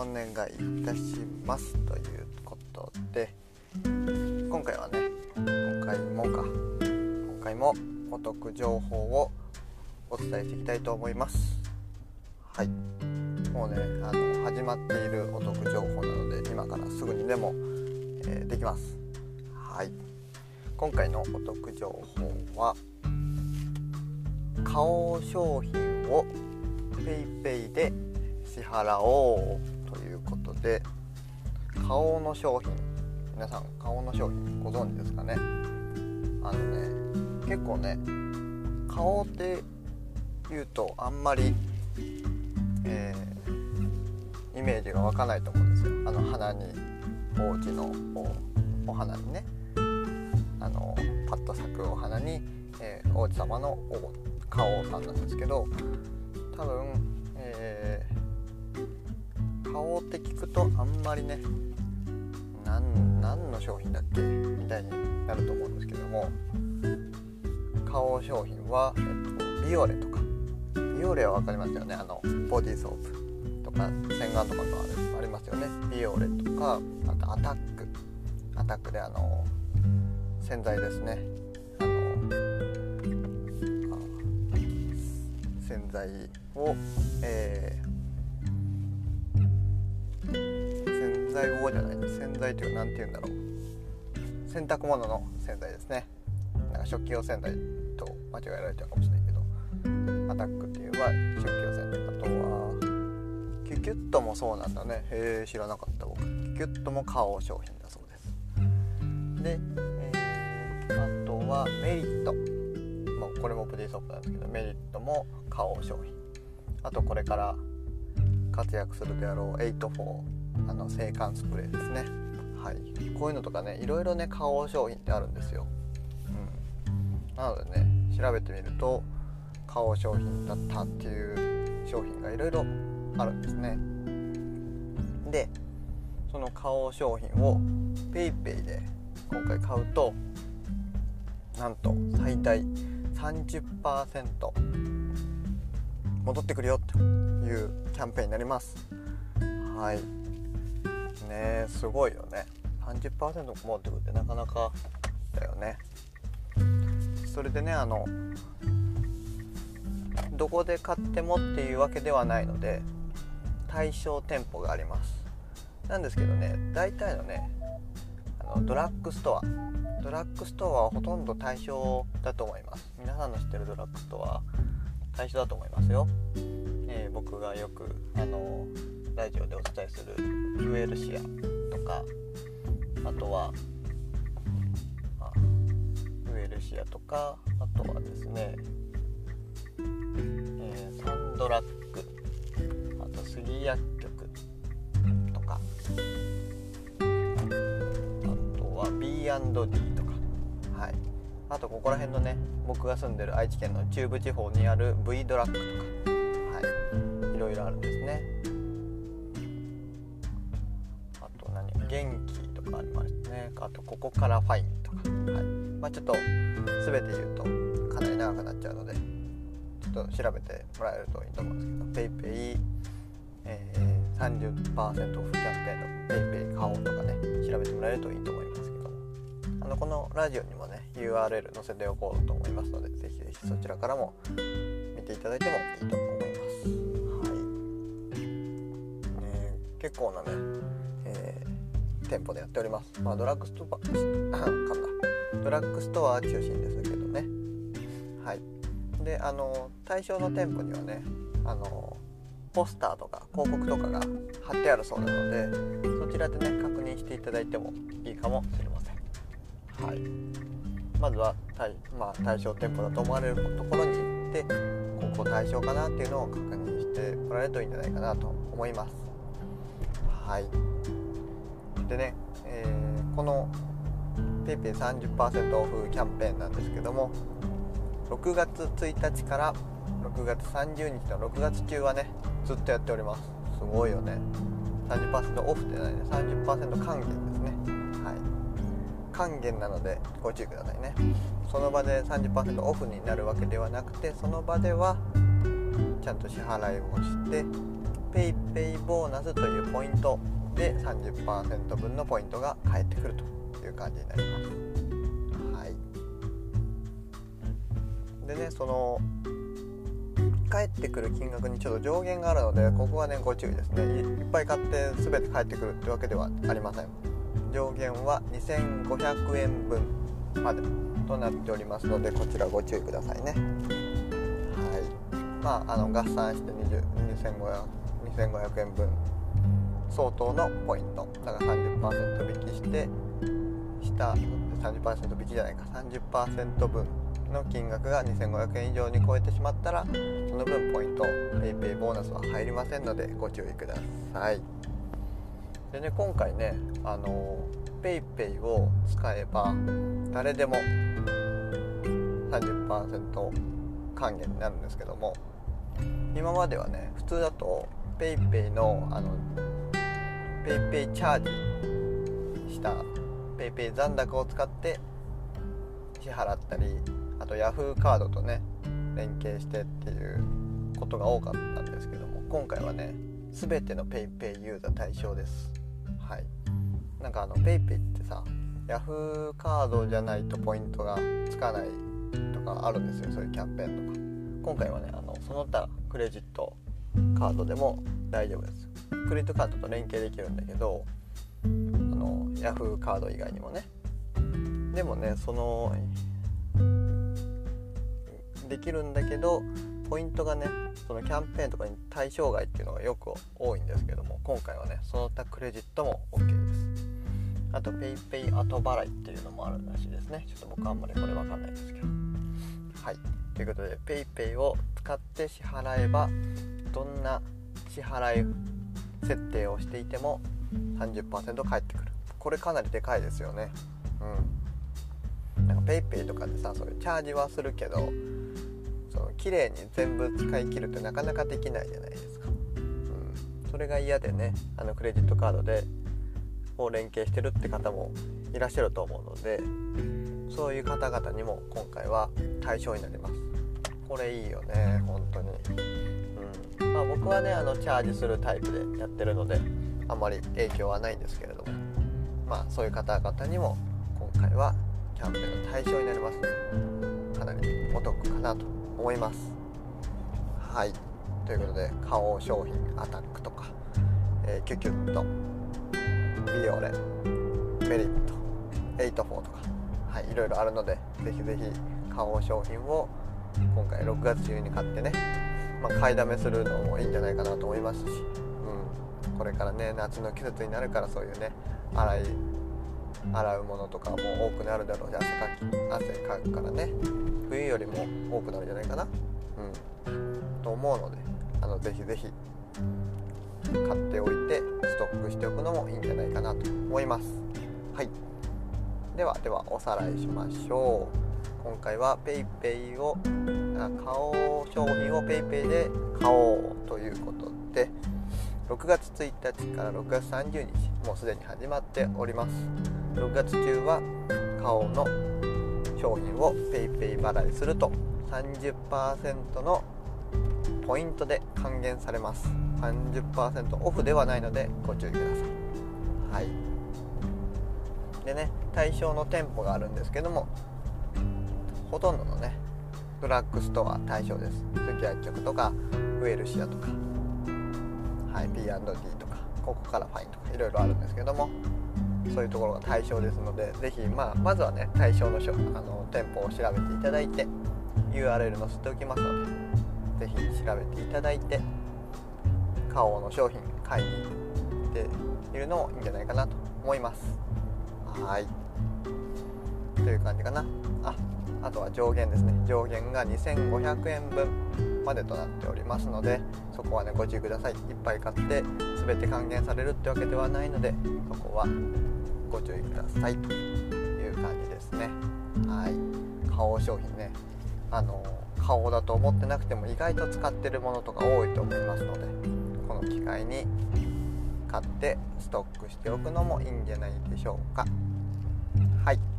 お願いいたしますということで今回はね今回もか今回もお得情報をお伝えしていきたいと思います。はい。もうねあの始まっているお得情報なので今からすぐにでも、えー、できます。はい。今回のお得情報は顔商品を PayPay で支払おう。で顔の商品。皆さん顔の商品ご存知ですかね？あのね結構ね顔って言うとあんまり、えー、イメージが湧かないと思うんですよ。あの鼻にお家のお花にね。あのパッと咲くお花に、えー、王子様の顔さんなんですけど多分、えー、顔って聞くとあんまりね何の商品だっけ？みたいになると思うんですけども。顔商品は、えっと、ビオレとか。ビオレは分かりますよね。あのボディーソープとか洗顔とかのあありますよね。ビオレとかあとアタック。アタックであの洗剤ですね。あの洗剤を、えー、剤をじゃない洗剤という何て言うんだろう。洗濯物の洗剤ですねなんか食器用洗剤と間違えられちゃうかもしれないけどアタックっていうのは食器用洗剤あとはキュキュットもそうなんだね。へえ知らなかった。僕キュキュットも顔商品だそうですで、えー、あとはメリット。もうこれもプディソップなんですけどメリットも花王商品あとこれから活躍するであろう84あの制汗スプレーですね。はい。こういうのとかねいろいろね花王商品ってあるんですよ、うん、なのでね調べてみると花王商品だったっていう商品がいろいろあるんですね。でその花王商品を PayPay で今回買うとなんと最大30%戻ってくるよというキャンペーンになります。はい。ねすごいよね。30%戻ってくるってなかなかだよね。それでねあのどこで買ってもっていうわけではないので対象店舗があります。なんですけどね大体のねあのドラッグストア。ドラッグストアはほとんど対象だと思います。皆さんの知ってるドラッグストア最初だと思いますよ、えー、僕がよくあのラジオでお伝えするフエルシアとかあとは、まあ、フエルシアとかあとはですね、えー、サンドラッグあと杉薬局とかあとは B&D とかはい。あとここら辺のね僕が住んでる愛知県の中部地方にある V ドラッグとかはい。いろいろあるんですね。元気とかありますね。あとここからファインとか。はい。まあちょっと全て言うとかなり長くなっちゃうのでちょっと調べてもらえるといいと思うんですけど paypay え30%オフキャンペーンの PayPay 買おうとかね調べてもらえるといいと思いますけど。あのこのラジオにもね URL 載せておこうと思いますのでぜひぜひそちらからも見ていただいてもいいと思います。はい、ね、結構なね、えー、店舗でやっております。まあドラッグストアかんだドラッグストア中心ですけどね。はい。であの対象の店舗にはねあのポスターとか広告とかが貼ってあるそうなのでそちらでね確認していただいてもいいかもしれません。はい。まずは対,、まあ、対象店舗だと思われるところに行ってここ対象かなっていうのを確認してもらえるといいんじゃないかなと思います。はい。でね、えー、この PayPay30% オフキャンペーンなんですけども6月1日から6月30日の6月中はねずっとやっております。すごいよね。30%オフってないね。30%還元ですね。はい。還元なのでご注意くださいね。その場で30%オフになるわけではなくてその場ではちゃんと支払いをして PayPay ボーナスというポイントで30%分のポイントが返ってくるという感じになります。はい。でねその返ってくる金額にちょっと上限があるのでここはねご注意ですね。いっぱい買って全て返ってくるってわけではありません。上限は2500円分までとなっておりますのでこちらご注意くださいね。はい。まああの合算して2500 2500円分相当のポイント。だから30%引きして下30%引きじゃないか。30%分の金額が2500円以上に超えてしまったらその分ポイント PayPay ボーナスは入りませんのでご注意ください。でね今回ねあの PayPay を使えば誰でも30%還元になるんですけども今まではね普通だと PayPay のあの PayPay チャージした PayPay 残高を使って支払ったりあと Yahoo カードとね連携してっていうことが多かったんですけども今回はね全ての PayPay ユーザー対象です。はい。なんかあの PayPay ってさ Yahoo カードじゃないとポイントがつかないとかあるんですよそういうキャンペーンとか。今回はねあのその他クレジットカードでも大丈夫です。クレジットカードと連携できるんだけどあの Yahoo カード以外にもね。でもねそのできるんだけどポイントがねそのキャンペーンとかに対象外っていうのがよく多いんですけども今回はねその他クレジットも OK です。あと PayPay 後払いっていうのもあるらしいですね。ちょっと僕あんまりこれ分かんないですけど。はい。ということで PayPay を使って支払えばどんな支払い設定をしていても30%返ってくる。これかなりでかいですよね。うん。なんか PayPay とかでさそういうチャージはするけどその綺麗に全部使い切るってなかなかできないじゃないですか、うん、それが嫌でねあのクレジットカードでを連携してるって方もいらっしゃると思うのでそういう方々にも今回は対象になります。これいいよね本当に。うまあ僕はねあのチャージするタイプでやってるのであんまり影響はないんですけれども。まあそういう方々にも今回はキャンペーンの対象になります。のでかなりお得かなと思います。はい。ということで花王商品アタックとか、えー、キュキュッとビオレメリット84とかはいいろいろあるのでぜひぜひ花王商品を今回6月中に買ってね、まあ、買いだめするのもいいんじゃないかなと思いますし、うん、これからね夏の季節になるからそういうね洗い洗うものとかも多くなるだろうし汗かき汗かくからね冬よりも多くなるんじゃないかなうんと思うのであのぜひぜひ買っておいてストックしておくのもいいんじゃないかなと思います。はい。ではではおさらいしましょう。今回は PayPay を買おう商品を PayPay で買おうということで6月1日から6月30日もうすでに始まっております。6月中は花王の商品を PayPay 払いすると30%のポイントで還元されます。30%オフではないのでご注意ください。はい。でね対象の店舗があるんですけどもほとんどのねドラッグストア対象です。次薬局とかウェルシアとかはい P&D とかここからファインとかいろいろあるんですけどもそういうところが対象ですので是非、まあ、まずはね対象のあの店舗を調べていただいて URL 載せておきますので是非調べていただいて花王の商品買いに行っているのもいいんじゃないかなと思います。はい。という感じかな。ああとは上限ですね。上限が2500円分までとなっておりますのでそこはねご注意ください。いっぱい買って全て還元されるってわけではないのでそこはご注意ください。という感じですね。はい。花王商品ね。あの顔だと思ってなくても意外と使ってるものとか多いと思いますのでこの機会に買ってストックしておくのもいいんじゃないでしょうか。はい。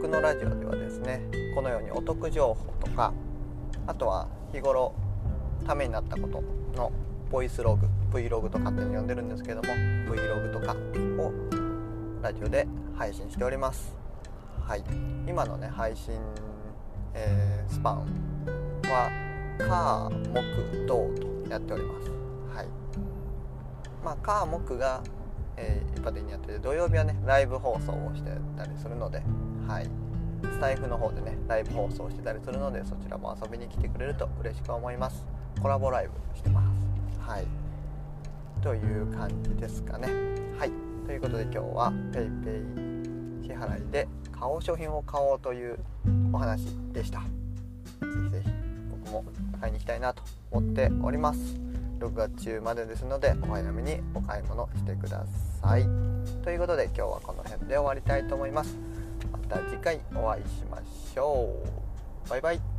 僕のラジオではですねこのようにお得情報とかあとは日頃ためになったことのボイスログ Vlog と勝手に呼んでるんですけども Vlog とかをラジオで配信しております。はい。今のね配信、えー、スパンは火木土とやっております。はい。まあ火木が、えー、一般的にやってて土曜日はねライブ放送をしてたりするのではい。スタイフの方でねライブ放送してたりするのでそちらも遊びに来てくれると嬉しく思います。コラボライブしてます。はい。という感じですかね。はい。ということで今日は PayPay 支払いで顔商品を買おうというお話でした。ぜひぜひ僕も買いに行きたいなと思っております。6月中までですのでお早めにお買い物してください。ということで今日はこの辺で終わりたいと思います。た次回お会いしましょう。バイバイ。